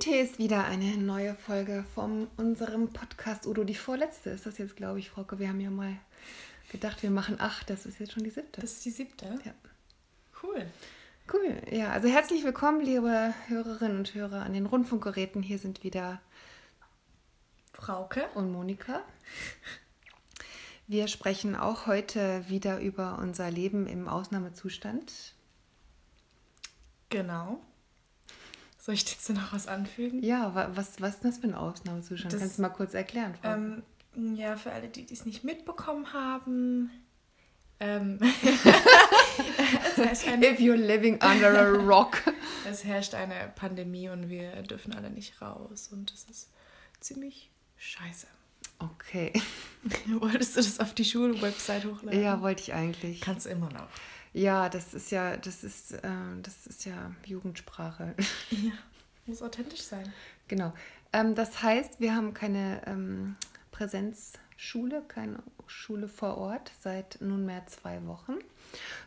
Und hier ist wieder eine neue Folge von unserem Podcast Udo. Die vorletzte ist das jetzt, glaube ich, Frauke. Wir haben ja mal gedacht, wir machen acht. Das ist jetzt schon die siebte. Das ist die siebte? Ja. Cool. Cool. Ja, also herzlich willkommen, liebe Hörerinnen und Hörer an den Rundfunkgeräten. Hier sind wieder Frauke. und Monika. Wir sprechen auch heute wieder über unser Leben im Ausnahmezustand. Genau. Soll ich jetzt noch was anfügen? Ja, wa- was, was ist das für ein Ausnahmezustand? Das- Kannst du mal kurz erklären, Frau? Ähm, ja, für alle, die es nicht mitbekommen haben. Ähm, es, herrscht eine, If you're living under a rock. es herrscht eine Pandemie und wir dürfen alle nicht raus. Und das ist ziemlich scheiße. Okay. Wolltest du das auf die Schulwebsite hochladen? Ja, wollte ich eigentlich. Kannst immer noch. Ja, das ist ja, das ist, äh, das ist ja Jugendsprache. Ja, muss authentisch sein. genau. Ähm, das heißt, wir haben keine ähm, Präsenzschule, keine Schule vor Ort seit nunmehr zwei Wochen.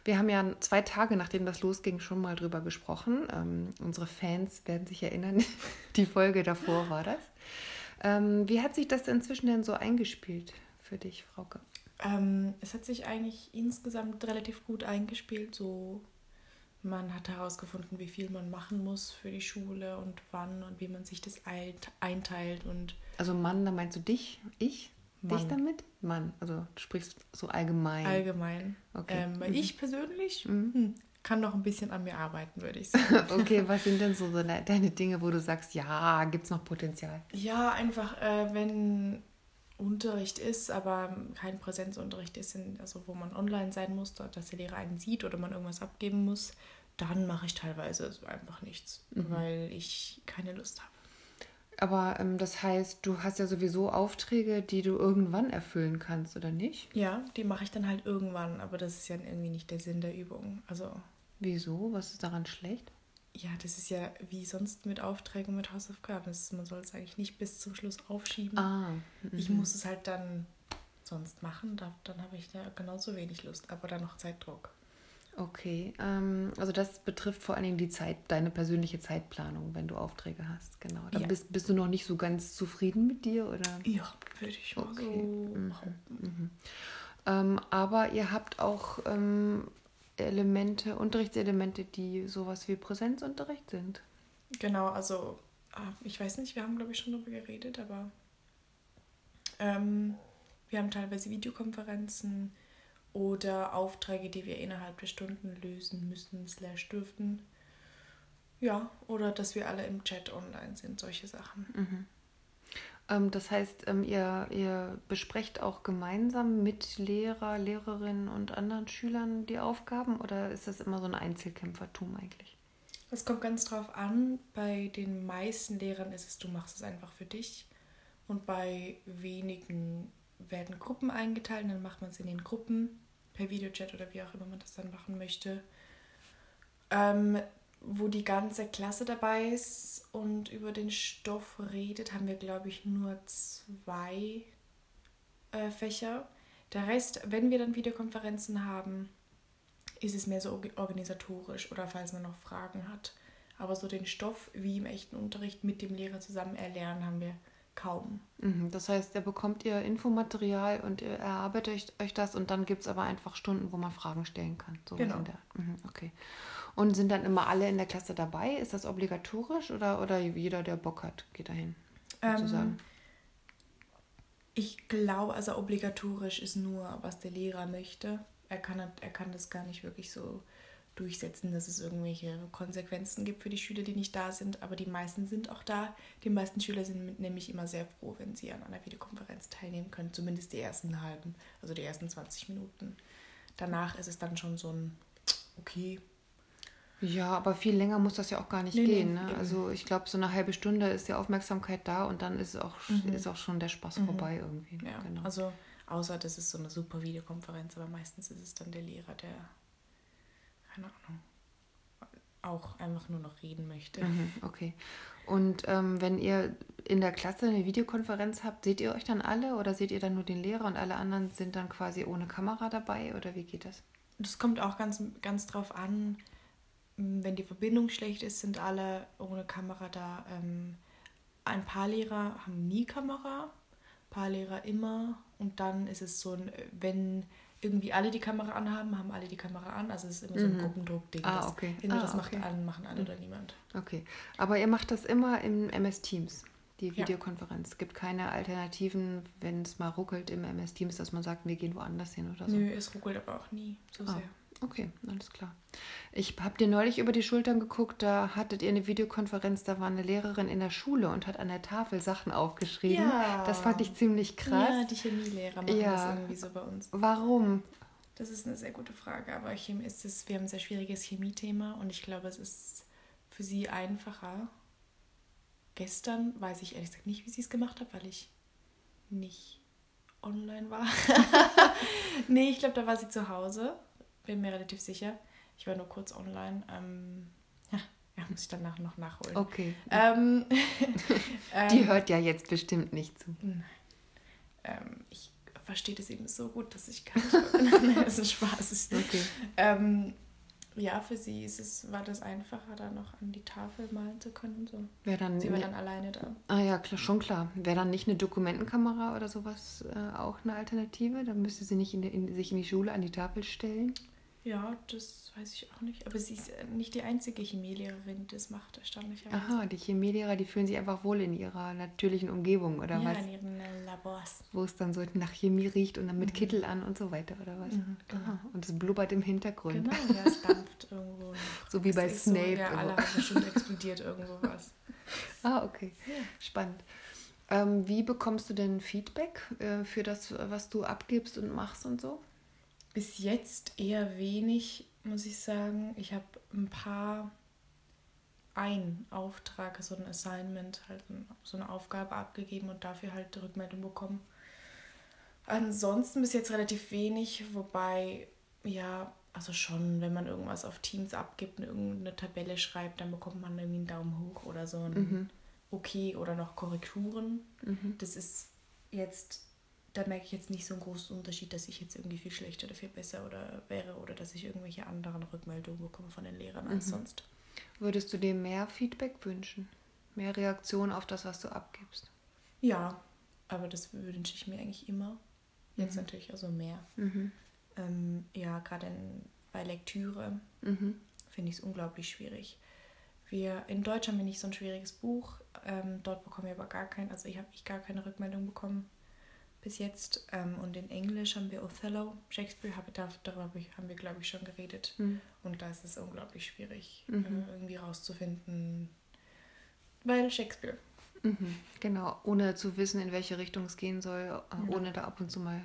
Wir haben ja zwei Tage, nachdem das losging, schon mal drüber gesprochen. Ähm, unsere Fans werden sich erinnern, die Folge davor war das. Ähm, wie hat sich das inzwischen denn so eingespielt für dich, Frauke? Ähm, es hat sich eigentlich insgesamt relativ gut eingespielt. So, man hat herausgefunden, wie viel man machen muss für die Schule und wann und wie man sich das eilt- einteilt. Und Also Mann, da meinst du dich, ich, dich Mann. damit? Mann, also du sprichst so allgemein. allgemein. Okay. Ähm, weil Mhm. ich persönlich Mhm. hm, kann noch ein bisschen an mir arbeiten, würde ich sagen. Okay, was sind denn so deine deine Dinge, wo du sagst, ja, gibt es noch Potenzial? ja, einfach, äh, wenn Unterricht ist, aber kein Präsenzunterricht ist, also wo man online sein muss, dort, dass der Lehrer einen sieht oder man irgendwas abgeben muss, dann mache ich teilweise so einfach nichts, weil ich keine Lust habe. Aber ähm, das heißt, du hast ja sowieso Aufträge, die du irgendwann erfüllen kannst, oder nicht? Ja, die mache ich dann halt irgendwann, aber das ist ja irgendwie nicht der Sinn der Übung. Also, Wieso? Was ist daran schlecht? Ja, das ist ja wie sonst mit Aufträgen und mit Hausaufgaben. Das ist, man soll es eigentlich nicht bis zum Schluss aufschieben. Ah, Ich muss es halt dann sonst machen, da, dann habe ich ja genauso wenig Lust, aber dann noch Zeitdruck. okay. Ähm, also das betrifft vor allen Dingen die Zeit, deine persönliche Zeitplanung, wenn du Aufträge hast, genau. Da Ja. bist, bist du noch nicht so ganz zufrieden mit dir, oder? Ja, würde ich mal Okay. so Mhm. behaupten. Ähm, aber ihr habt auch ähm, Elemente, Unterrichtselemente, die sowas wie Präsenzunterricht sind. Genau, also ah, ich weiß nicht, wir haben glaube ich schon darüber geredet, aber ähm, wir haben teilweise Videokonferenzen oder Aufträge, die wir innerhalb der Stunden lösen müssen, slash dürften. Ja, oder dass wir alle im Chat online sind, solche Sachen. Ähm, das heißt, ähm, ihr, ihr besprecht auch gemeinsam mit Lehrer, Lehrerinnen und anderen Schülern die Aufgaben oder ist das immer so ein Einzelkämpfertum eigentlich? Es kommt ganz drauf an. Bei den meisten Lehrern ist es, du machst es einfach für dich. Und bei wenigen werden Gruppen eingeteilt, dann macht man es in den Gruppen, per Videochat oder wie auch immer man das dann machen möchte. Ähm, wo die ganze Klasse dabei ist und über den Stoff redet, haben wir, glaube ich, nur zwei äh, Fächer. Der Rest, wenn wir dann Videokonferenzen haben, ist es mehr so org- organisatorisch oder falls man noch Fragen hat. Aber so den Stoff wie im echten Unterricht mit dem Lehrer zusammen erlernen haben wir kaum. Mhm, das heißt, da bekommt ihr Infomaterial und ihr erarbeitet euch, das und dann gibt es aber einfach Stunden, wo man Fragen stellen kann. So Genau. mhm, okay. Und sind dann immer alle in der Klasse dabei? Ist das obligatorisch oder, oder jeder, der Bock hat, geht dahin? Sozusagen. Ähm, ich glaube, also obligatorisch ist nur, was der Lehrer möchte. Er kann, er kann das gar nicht wirklich so durchsetzen, dass es irgendwelche Konsequenzen gibt für die Schüler, die nicht da sind. Aber die meisten sind auch da. Die meisten Schüler sind nämlich immer sehr froh, wenn sie an einer Videokonferenz teilnehmen können. Zumindest die ersten halben, also die ersten 20 Minuten. Danach ist es dann schon so ein, okay, Ja, aber viel länger muss das ja auch gar nicht Nee, nee, gehen. ne? eben. Also ich glaube, so eine halbe Stunde ist die Aufmerksamkeit da und dann ist auch, ist auch schon der Spaß vorbei irgendwie. Mhm. Ja, Genau. also außer das ist so eine super Videokonferenz, aber meistens ist es dann der Lehrer, der, keine Ahnung, auch einfach nur noch reden möchte. Mhm, okay. Und ähm, wenn ihr in der Klasse eine Videokonferenz habt, seht ihr euch dann alle oder seht ihr dann nur den Lehrer und alle anderen sind dann quasi ohne Kamera dabei oder wie geht das? Das kommt auch ganz, ganz drauf an, wenn die Verbindung schlecht ist, sind alle ohne Kamera da. Ähm, ein paar Lehrer haben nie Kamera, ein paar Lehrer immer. Und dann ist es so, wenn irgendwie alle die Kamera anhaben, haben alle die Kamera an. Also es ist immer so ein mhm. Gruppendruck-Ding. Ah, okay. Entweder ah, das macht okay. an, machen alle mhm. oder niemand. Okay. Aber ihr macht das immer im MS Teams, die Videokonferenz. Es gibt keine Alternativen, wenn es mal ruckelt im MS Teams, dass man sagt, wir gehen woanders hin oder so. Nö, es ruckelt aber auch nie so ah. sehr. Okay, alles klar. Ich habe dir neulich über die Schultern geguckt, da hattet ihr eine Videokonferenz, da war eine Lehrerin in der Schule und hat an der Tafel Sachen aufgeschrieben. Ja. Das fand ich ziemlich krass. Ja, die Chemielehrer machen ja. das irgendwie so bei uns. Warum? Das ist eine sehr gute Frage, aber Chemie ist es, wir haben ein sehr schwieriges Chemiethema und ich glaube, es ist für sie einfacher. Gestern weiß ich ehrlich gesagt nicht, wie sie es gemacht hat, weil ich nicht online war. nee, ich glaube, da war sie zu Hause bin mir relativ sicher. Ich war nur kurz online. Ähm, ja, ja, muss ich danach noch nachholen. Okay. Ähm, Die ähm, hört ja jetzt bestimmt nicht zu. Nein. Ähm, ich verstehe das eben so gut, dass ich kann. das ist Spaß. Okay. Ähm, ja, für sie ist es, war das einfacher, da noch an die Tafel malen zu können. So. Wär dann sie war dann alleine da. Ah ja, klar, schon klar. Wäre dann nicht eine Dokumentenkamera oder sowas äh, auch eine Alternative? Dann müsste sie nicht in, in, sich in die Schule an die Tafel stellen? Ja, das weiß ich auch nicht. Aber sie ist nicht die einzige Chemielehrerin, die das macht, erstaunlicherweise. Aha, die Chemielehrer, die fühlen sich einfach wohl in ihrer natürlichen Umgebung, oder ja, was? Ja, in ihren äh, Labors. Wo es dann so nach Chemie riecht und dann mit mhm. Kittel an und so weiter, oder was? Mhm, genau. Aha, und es blubbert im Hintergrund. Genau, ja, es dampft irgendwo. so wie bei Snape. So, ja, alle haben bestimmt explodiert irgendwo was. Ah, okay. Ja. Spannend. Ähm, wie bekommst du denn Feedback äh, für das, was du abgibst und machst und so? Bis jetzt eher wenig, muss ich sagen. Ich habe ein paar, ein Auftrag, so ein Assignment, halt so eine Aufgabe abgegeben und dafür halt Rückmeldung bekommen. Ansonsten bis jetzt relativ wenig, wobei, ja, also schon, wenn man irgendwas auf Teams abgibt und irgendeine Tabelle schreibt, dann bekommt man irgendwie einen Daumen hoch oder so ein mhm. Okay oder noch Korrekturen. Mhm. Das ist jetzt da merke ich jetzt nicht so einen großen Unterschied, dass ich jetzt irgendwie viel schlechter oder viel besser oder wäre oder dass ich irgendwelche anderen Rückmeldungen bekomme von den Lehrern als mhm. sonst. Würdest du dir mehr Feedback wünschen? Mehr Reaktion auf das, was du abgibst? Ja, aber das wünsche ich mir eigentlich immer. Jetzt mhm. natürlich also mehr. Mhm. Ähm, ja, gerade bei Lektüre mhm. finde ich es unglaublich schwierig. Wir in Deutsch haben wir nicht so ein schwieriges Buch. Ähm, dort bekommen wir aber gar kein, also ich habe ich gar keine Rückmeldung bekommen bis jetzt. Ähm, und in Englisch haben wir Othello, Shakespeare, hab, darüber haben wir, glaube ich, schon geredet. Mhm. Und da ist es unglaublich schwierig, mhm. äh, irgendwie rauszufinden, weil Shakespeare. Mhm, genau, ohne zu wissen, in welche Richtung es gehen soll, äh, ohne da ab und zu mal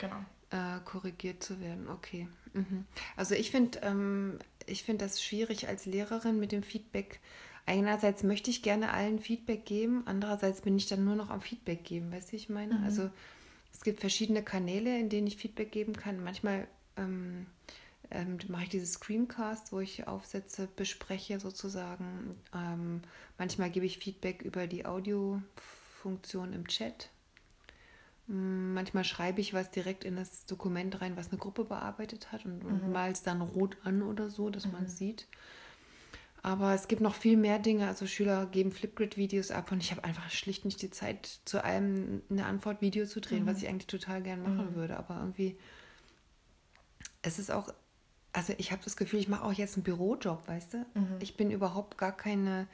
genau. äh, korrigiert zu werden. Okay. Mhm. Also ich finde ähm, find das schwierig als Lehrerin mit dem Feedback einerseits möchte ich gerne allen Feedback geben, andererseits bin ich dann nur noch am Feedback geben, weißt du, wie ich meine? Mhm. Also es gibt verschiedene Kanäle, in denen ich Feedback geben kann. Manchmal ähm, ähm, mache ich diese Screencast, wo ich Aufsätze bespreche sozusagen. Ähm, manchmal gebe ich Feedback über die Audiofunktion im Chat. Mm, manchmal schreibe ich was direkt in das Dokument rein, was eine Gruppe bearbeitet hat und, und mhm. mal es dann rot an oder so, dass mhm. man es sieht. Aber es gibt noch viel mehr Dinge. Also Schüler geben Flipgrid-Videos ab und ich habe einfach schlicht nicht die Zeit, zu allem eine Antwort-Video zu drehen, mhm. was ich eigentlich total gern machen mhm. würde. Aber irgendwie, es ist auch, also ich habe das Gefühl, ich mache auch jetzt einen Bürojob, weißt du? Mhm. Ich bin überhaupt gar keine,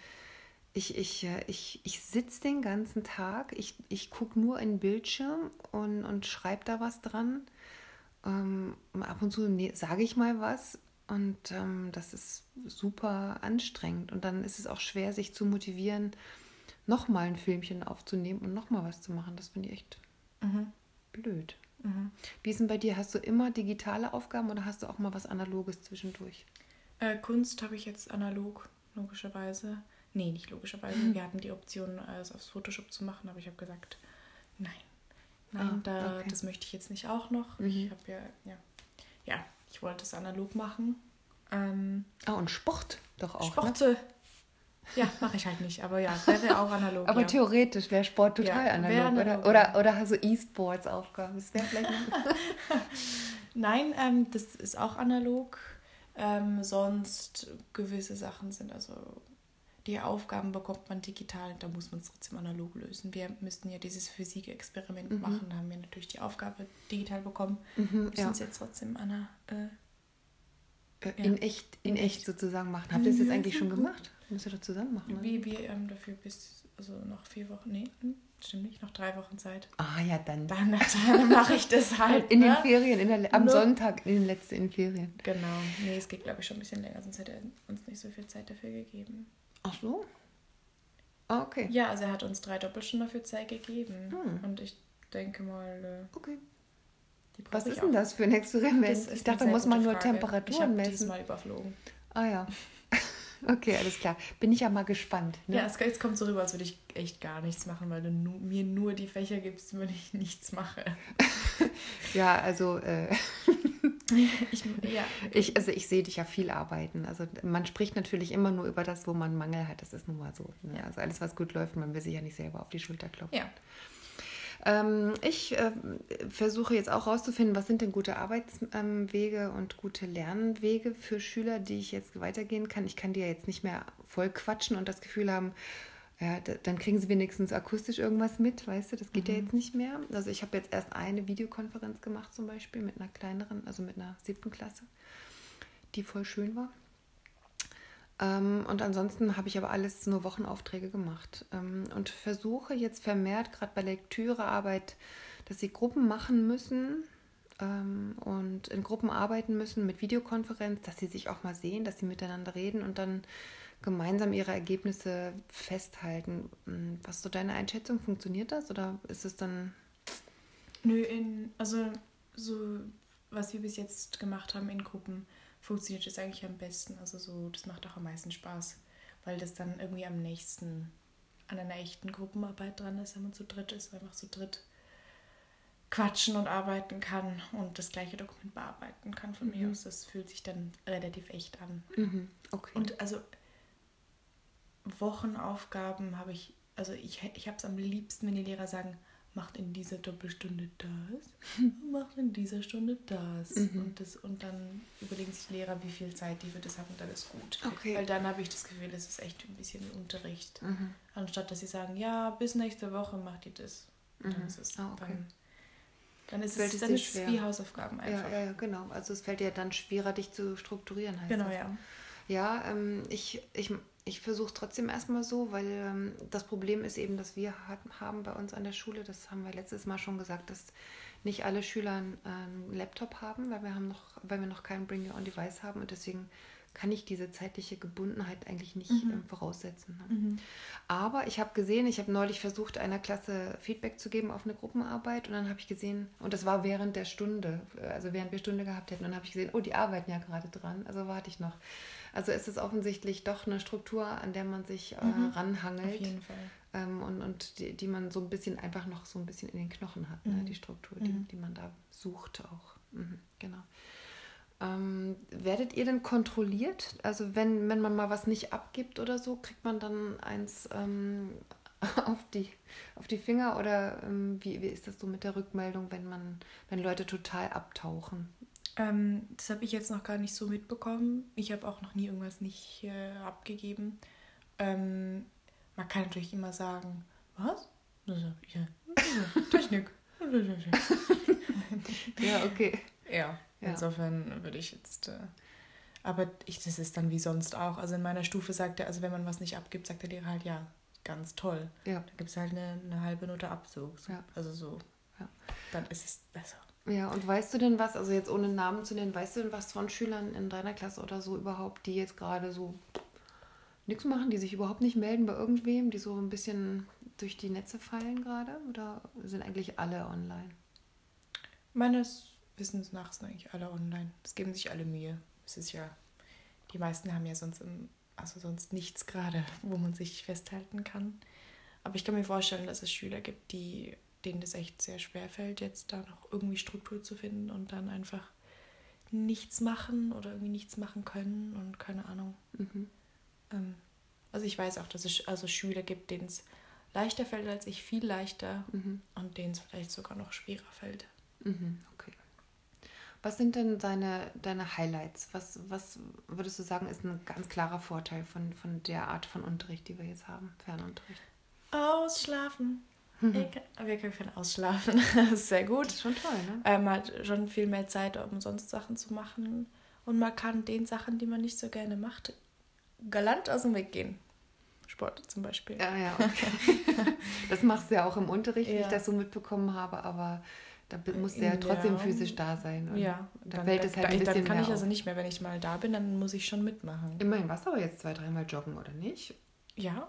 ich, ich, äh, ich, ich sitze den ganzen Tag, ich, ich gucke nur in den Bildschirm und, und schreibe da was dran. Ähm, ab und zu sage ich mal was, und ähm, das ist super anstrengend. Und dann ist es auch schwer, sich zu motivieren, nochmal ein Filmchen aufzunehmen und nochmal was zu machen. Das finde ich echt mhm. blöd. Mhm. Wie ist denn bei dir? Hast du immer digitale Aufgaben oder hast du auch mal was Analoges zwischendurch? Äh, Kunst habe ich jetzt analog, logischerweise. Nee, nicht logischerweise. Wir hatten die Option, es aufs Photoshop zu machen, aber ich habe gesagt, nein. Nein, ah, da, okay. das möchte ich jetzt nicht auch noch. Ich mhm. habe ja, ja, ja, ich wollte es analog machen. Ähm, ah, und Sport doch auch. Sporte. Ne? Ja, mache ich halt nicht, aber ja, wäre auch analog. aber ja. theoretisch wäre Sport total ja, analog, analog, oder? Oder, oder so E-Sports-Aufgaben. Das wäre vielleicht. Nein, ähm, das ist auch analog. Ähm, sonst gewisse Sachen sind also die Aufgaben bekommt man digital, da muss man es trotzdem analog lösen. Wir müssten ja dieses Physikexperiment mhm. machen, da haben wir natürlich die Aufgabe digital bekommen, mhm, müssen ja. es jetzt trotzdem an äh, äh, in, ja. echt, in, in echt sozusagen machen. Habt ihr das jetzt eigentlich schon gemacht? Müsst ihr doch zusammen machen. Ne? Wie wir ähm, dafür bis, also noch vier Wochen, nee, hm, stimmt nicht, noch drei Wochen Zeit. Ah ja, dann. Dann, dann mache ich das halt. In ne? den Ferien, in der, am no. Sonntag, in den letzten Ferien. Genau. Nee, es geht glaube ich schon ein bisschen länger, sonst hätte er uns nicht so viel Zeit dafür gegeben. Ach so? Ah, okay. Ja, also er hat uns drei Doppelstunden dafür Zeit gegeben. Hm. Und ich denke mal. Äh, okay. Was ist denn das für ein Experiment? Ich dachte, da muss man nur Frage. Temperaturen ich messen. diesmal überflogen. Ah ja. Okay, alles klar. Bin ich ja mal gespannt. Ne? Ja, es, kommt so rüber, als würde ich echt gar nichts machen, weil du mir nur die Fächer gibst, wenn ich nichts mache. ja, also äh, ich, ja. ich, also ich sehe dich ja viel arbeiten. Also man spricht natürlich immer nur über das, wo man Mangel hat. Das ist nun mal so. Ne? Ja. Also alles, was gut läuft, man will sich ja nicht selber auf die Schulter klopfen. Ja. Ähm, ich äh, versuche jetzt auch herauszufinden, was sind denn gute Arbeitswege ähm, und gute Lernwege für Schüler, die ich jetzt weitergehen kann. Ich kann die ja jetzt nicht mehr voll quatschen und das Gefühl haben, ja, dann kriegen sie wenigstens akustisch irgendwas mit, weißt du, das geht mhm. ja jetzt nicht mehr. Also ich habe jetzt erst eine Videokonferenz gemacht zum Beispiel mit einer kleineren, also mit einer siebten Klasse, die voll schön war. Ähm, und ansonsten habe ich aber alles nur Wochenaufträge gemacht ähm, und versuche jetzt vermehrt, gerade bei Lektürearbeit, dass sie Gruppen machen müssen ähm, und in Gruppen arbeiten müssen mit Videokonferenz, dass sie sich auch mal sehen, dass sie miteinander reden und dann gemeinsam ihre Ergebnisse festhalten. Hm, was ist so deine Einschätzung? Funktioniert das oder ist es dann. Nö, in, also so, was wir bis jetzt gemacht haben in Gruppen, funktioniert das eigentlich am besten. Also so, das macht auch am meisten Spaß, weil das dann irgendwie am nächsten an einer echten Gruppenarbeit dran ist, wenn man zu dritt ist, einfach zu dritt quatschen und arbeiten kann und das gleiche Dokument bearbeiten kann von mhm. mir aus. Das fühlt sich dann relativ echt an. Mhm. Okay. Und also Wochenaufgaben habe ich, also ich, ich habe es am liebsten, wenn die Lehrer sagen, macht in dieser Doppelstunde das, macht in dieser Stunde das. Mhm. Und, das. und dann überlegen sich Lehrer, wie viel Zeit die für das haben und dann ist gut. Okay. Weil dann habe ich das Gefühl, das ist echt ein bisschen Unterricht. Mhm. Anstatt dass sie sagen, ja, bis nächste Woche macht ihr das. Und dann mhm. ist es oh, okay. dann, dann ist es, dann ist wie Hausaufgaben einfach. Ja, ja, genau. Also es fällt dir dann schwerer, dich zu strukturieren. Heißt genau, das. ja. Ja, ähm, ich, ich ich versuche es trotzdem erstmal so, weil ähm, das Problem ist eben, dass wir hat, haben bei uns an der Schule, das haben wir letztes Mal schon gesagt, dass nicht alle Schüler einen, einen Laptop haben, weil wir haben noch, weil wir noch keinen Bring Your Own Device haben und deswegen kann ich diese zeitliche Gebundenheit eigentlich nicht mhm. ähm, voraussetzen. Ne? Mhm. Aber ich habe gesehen, ich habe neulich versucht, einer Klasse Feedback zu geben auf eine Gruppenarbeit und dann habe ich gesehen, und das war während der Stunde, also während wir Stunde gehabt hätten, und dann habe ich gesehen, oh, die arbeiten ja gerade dran, also warte ich noch. Also ist es offensichtlich doch eine Struktur, an der man sich äh, mhm. ranhangelt. Auf jeden Fall. Ähm, und und die, die man so ein bisschen einfach noch so ein bisschen in den Knochen hat, ne? mhm. ne? die Struktur, die, mhm. die man da sucht auch. Mhm, genau. Ähm, werdet ihr denn kontrolliert? Also wenn, wenn man mal was nicht abgibt oder so, kriegt man dann eins ähm, auf, die, auf die Finger oder ähm, wie, wie ist das so mit der Rückmeldung, wenn man, wenn Leute total abtauchen? Ähm, das habe ich jetzt noch gar nicht so mitbekommen. Ich habe auch noch nie irgendwas nicht äh, abgegeben. Ähm, man kann natürlich immer sagen, was? Ja, Technik. ja, okay. Ja, insofern würde ich jetzt. Äh, aber ich, das ist dann wie sonst auch. Also in meiner Stufe sagt er, also wenn man was nicht abgibt, sagt der Lehrer halt ja, ganz toll. Ja. Da gibt es halt eine, eine halbe Note Abzug. Ja. Also so. Ja. Dann ist es besser. Ja, und weißt du denn was, also jetzt ohne Namen zu nennen, weißt du denn was von Schülern in deiner Klasse oder so überhaupt, die jetzt gerade so nichts machen, die sich überhaupt nicht melden bei irgendwem, die so ein bisschen durch die Netze fallen gerade? Oder sind eigentlich alle online? Meines Wissens nach sind eigentlich alle online. Es geben sich alle Mühe. Es ist ja, die meisten haben ja sonst, im, also sonst nichts gerade, wo man sich festhalten kann. Aber ich kann mir vorstellen, dass es Schüler gibt, die denen das echt sehr schwer fällt, jetzt da noch irgendwie Struktur zu finden und dann einfach nichts machen oder irgendwie nichts machen können und keine Ahnung. Mhm. Ähm, also ich weiß auch, dass es also Schüler gibt, denen es leichter fällt als ich, viel leichter mhm. und denen es vielleicht sogar noch schwerer fällt. Mhm, okay. Was sind denn deine, deine Highlights? Was, was würdest du sagen, ist ein ganz klarer Vorteil von, von der Art von Unterricht, die wir jetzt haben, Fernunterricht? Ausschlafen. Mhm. Wir können ausschlafen. das ist sehr gut. Das ist schon toll, ne? Äh, man hat schon viel mehr Zeit, um sonst Sachen zu machen. Und man kann den Sachen, die man nicht so gerne macht, galant aus dem Weg gehen. Sport zum Beispiel. Ja, ja, okay. das machst du ja auch im Unterricht, ja. wie ich das so mitbekommen habe, aber da musst du ja trotzdem ja. physisch da sein. Und ja, da dann, fällt es halt da, ein bisschen Dann kann ich also nicht mehr, wenn ich mal da bin, dann muss ich schon mitmachen. Immerhin warst du aber jetzt zwei, dreimal joggen, oder nicht? Ja,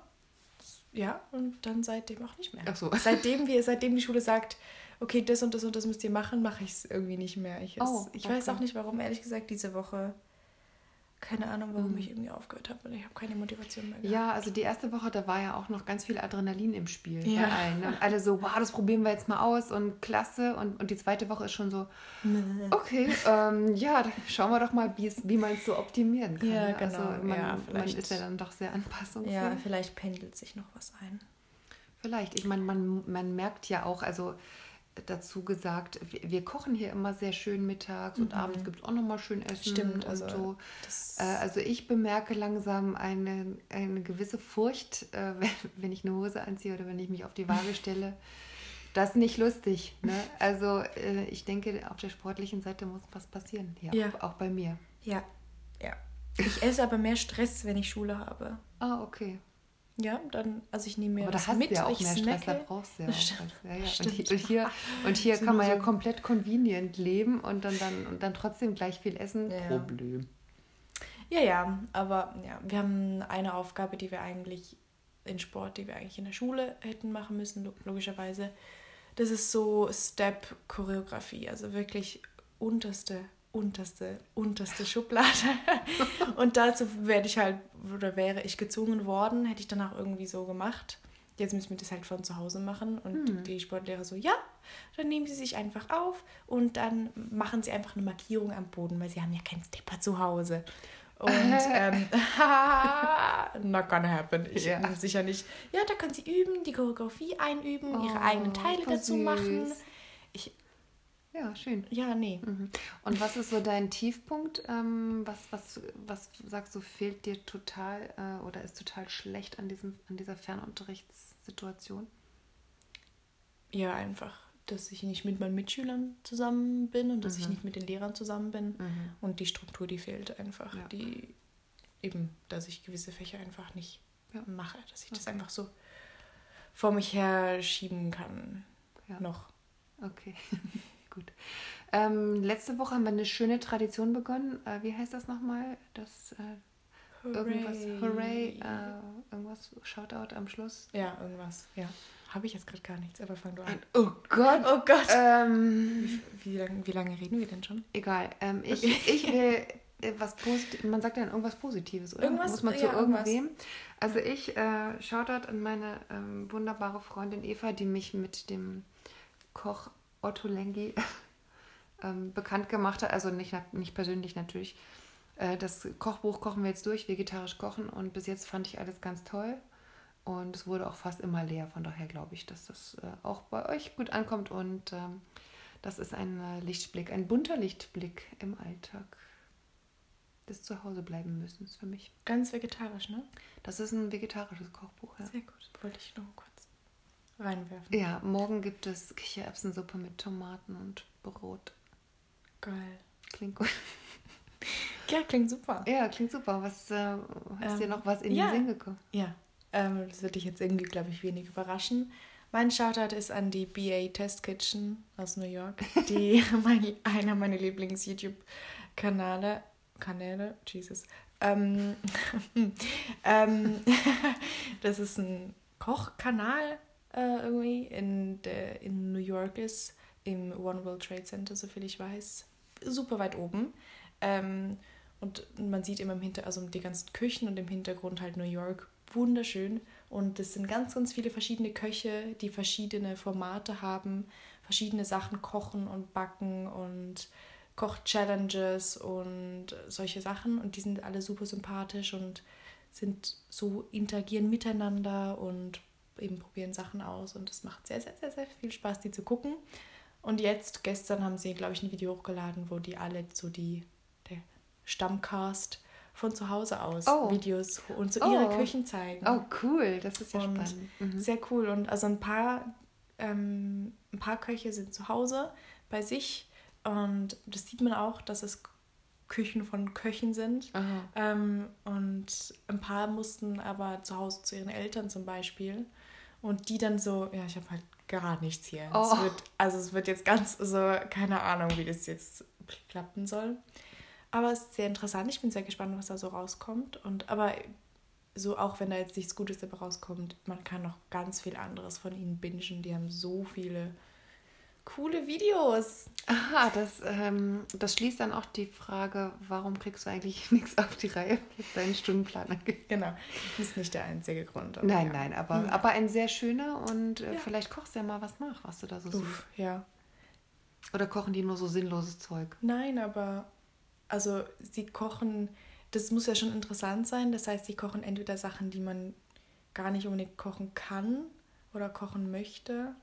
ja, und dann seitdem auch nicht mehr. Ach so. Seitdem, wir, seitdem die Schule sagt, okay, das und das und das müsst ihr machen, mache ich es irgendwie nicht mehr. Ich, oh, ich okay. weiß auch nicht, warum, ehrlich gesagt, diese Woche keine Ahnung, warum mhm. ich irgendwie aufgehört habe. Ich habe keine Motivation mehr. Gehabt. Ja, also die erste Woche, da war ja auch noch ganz viel Adrenalin im Spiel ja. bei allen. Ne? Alle so, wow, das probieren wir jetzt mal aus und klasse. Und, und die zweite Woche ist schon so, okay, ähm, ja, schauen wir doch mal, wie man es so optimieren kann. Ja, ne? genau. Also man, ja, man ist ja dann doch sehr anpassungsfähig. Ja, vielleicht pendelt sich noch was ein. Vielleicht. Ich meine, man, man merkt ja auch, also dazu gesagt, wir, wir, kochen hier immer sehr schön mittags und mhm. abends gibt es auch nochmal schön Essen. Stimmt, also, so. äh, also ich bemerke langsam eine, eine gewisse Furcht, äh, wenn, wenn, ich eine Hose anziehe oder wenn ich mich auf die Waage stelle. Das ist nicht lustig. Ne? Also äh, ich denke, auf der sportlichen Seite muss was passieren. Ja, ja. Auch, auch bei mir. Ja, ja. Ich esse aber mehr Stress, wenn ich Schule habe. Ah, okay. Ja, dann, also ich nehme mir Aber da hast mit, du ja auch mehr snacke. Stress, da brauchst du ja auch was. Ja, ja. Und, hier, und hier, und hier kann man ja komplett convenient leben und dann, dann, und dann trotzdem gleich viel essen. Ja. Problem. Ja, ja, aber ja, wir haben eine Aufgabe, die wir eigentlich in Sport, die wir eigentlich in der Schule hätten machen müssen, logischerweise. Das ist so Step-Choreografie, also wirklich unterste unterste, unterste Schublade. und dazu werde ich halt, oder wäre ich gezwungen worden, hätte ich danach irgendwie so gemacht. Jetzt müssen wir das halt von zu Hause machen. Und hm. die Sportlehrer so, ja, dann nehmen sie sich einfach auf und dann machen sie einfach eine Markierung am Boden, weil sie haben ja keinen Stepper zu Hause. Und ähm, not gonna happen. Ich ja. sicher nicht. Ja, da können sie üben, die Choreografie einüben, oh, ihre eigenen Teile dazu süß. machen. Ich ja, schön. Ja, nee. Mhm. Und was ist so dein Tiefpunkt? Ähm, was, was, was sagst du, fehlt dir total äh, oder ist total schlecht an, diesem, an dieser Fernunterrichtssituation? Ja, einfach, dass ich nicht mit meinen Mitschülern zusammen bin und dass mhm. ich nicht mit den Lehrern zusammen bin. Mhm. Und die Struktur, die fehlt einfach. Ja. Die eben, dass ich gewisse Fächer einfach nicht ja. mache. Dass ich okay. das einfach so vor mich her schieben kann. Ja. Noch. Okay. gut. Ähm, letzte Woche haben wir eine schöne Tradition begonnen. Äh, wie heißt das nochmal? Das äh, irgendwas, Hooray, äh, irgendwas, Shoutout am Schluss. Ja, irgendwas, ja. Habe ich jetzt gerade gar nichts, aber fang du an. Oh Gott. Oh Gott. Ähm, wie, wie, lang, wie lange reden wir denn schon? Egal. Ähm, ich, okay. ich will was Positives, man sagt ja irgendwas Positives, oder? Irgendwas, Muss man zu ja, irgendwem. Also ich äh, Shoutout an meine ähm, wunderbare Freundin Eva, die mich mit dem Koch Otto Lengi ähm, bekannt gemacht hat, also nicht, nicht persönlich natürlich. Äh, das Kochbuch kochen wir jetzt durch, vegetarisch kochen und bis jetzt fand ich alles ganz toll. Und es wurde auch fast immer leer, von daher glaube ich, dass das äh, auch bei euch gut ankommt und ähm, das ist ein äh, Lichtblick, ein bunter Lichtblick im Alltag des Zuhausebleiben müssen für mich. Ganz vegetarisch, ne? Das ist ein vegetarisches Kochbuch, ja. Sehr gut, wollte ich noch kurz reinwerfen. Ja, morgen gibt es Kichererbsensuppe mit Tomaten und Brot. Geil. Klingt gut. Ja, klingt super. Ja, klingt super. Was äh, hast ähm, dir noch was in ja, den Sinn gekommen? Ja, ähm, das wird dich jetzt irgendwie, glaube ich, wenig überraschen. Mein Shoutout ist an die BA Test Kitchen aus New York, die mein, einer meiner Lieblings-YouTube-Kanäle, Kanäle, Jesus, ähm, ähm, das ist ein Kochkanal, äh, irgendwie in, der, in New York ist, im One World Trade Center, soviel ich weiß, super weit oben. Ähm, und man sieht immer im Hintergrund, also die ganzen Küchen und im Hintergrund halt New York, wunderschön. Und es sind ganz, ganz viele verschiedene Köche, die verschiedene Formate haben, verschiedene Sachen kochen und backen und Koch-Challenges und solche Sachen. Und die sind alle super sympathisch und sind so interagieren miteinander und eben probieren Sachen aus und es macht sehr, sehr, sehr, sehr viel Spaß, die zu gucken. Und jetzt, gestern haben sie, glaube ich, ein Video hochgeladen, wo die alle so die, der Stammcast von zu Hause aus Oh. Videos und so Oh. ihre Küchen zeigen. Oh, cool. Das ist ja Und spannend. Mhm. Sehr cool. Und also ein paar, ähm, ein paar Köche sind zu Hause bei sich. Und das sieht man auch, dass es Küchen von Köchen sind. Ähm, und ein paar mussten aber zu Hause zu ihren Eltern zum Beispiel. Und die dann so, ja, ich habe halt gar nichts hier. Oh. Es wird, also es wird jetzt ganz so, keine Ahnung, wie das jetzt klappen soll. Aber es ist sehr interessant. Ich bin sehr gespannt, was da so rauskommt. Und aber so auch wenn da jetzt nichts Gutes dabei rauskommt, man kann noch ganz viel anderes von ihnen bingen. Die haben so viele coole Videos. Aha, das, ähm, das schließt dann auch die Frage, warum kriegst du eigentlich nichts auf die Reihe, was deinen Stundenplan angeht. Genau. Das ist nicht der einzige Grund. Nein, ja. nein, aber, Mhm. aber ein sehr schöner und äh, Ja. vielleicht kochst du ja mal was nach, was du da so siehst. Uff, ja. Oder kochen die nur so sinnloses Zeug? Nein, aber also sie kochen, das muss ja schon interessant sein. Das heißt, sie kochen entweder Sachen, die man gar nicht unbedingt kochen kann oder kochen möchte,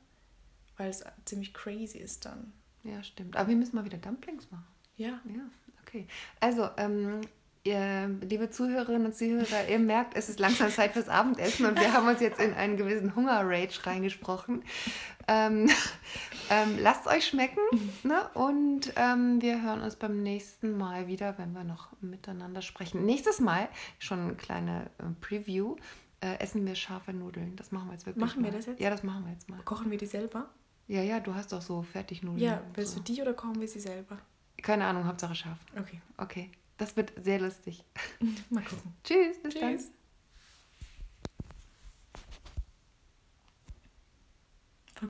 weil es ziemlich crazy ist dann. Ja, stimmt. Aber wir müssen mal wieder Dumplings machen. Ja. Ja, okay. Also, ähm, ihr, liebe Zuhörerinnen und Zuhörer, ihr merkt, es ist langsam Zeit fürs Abendessen und wir haben uns jetzt in einen gewissen Hunger-Rage reingesprochen. Ähm, ähm, lasst euch schmecken ne? und ähm, wir hören uns beim nächsten Mal wieder, wenn wir noch miteinander sprechen. Nächstes Mal, schon eine kleine äh, Preview, äh, essen wir scharfe Nudeln. Das machen wir jetzt wirklich Machen wir mal. das jetzt? Ja, das machen wir jetzt mal. Kochen wir die selber? Ja, ja, du hast doch so Fertignudeln. Ja, willst so. du die oder kochen wir sie selber? Keine Ahnung, Hauptsache scharf. Okay, Okay, das wird sehr lustig. mal gucken. Tschüss, bis dann. Tschüss.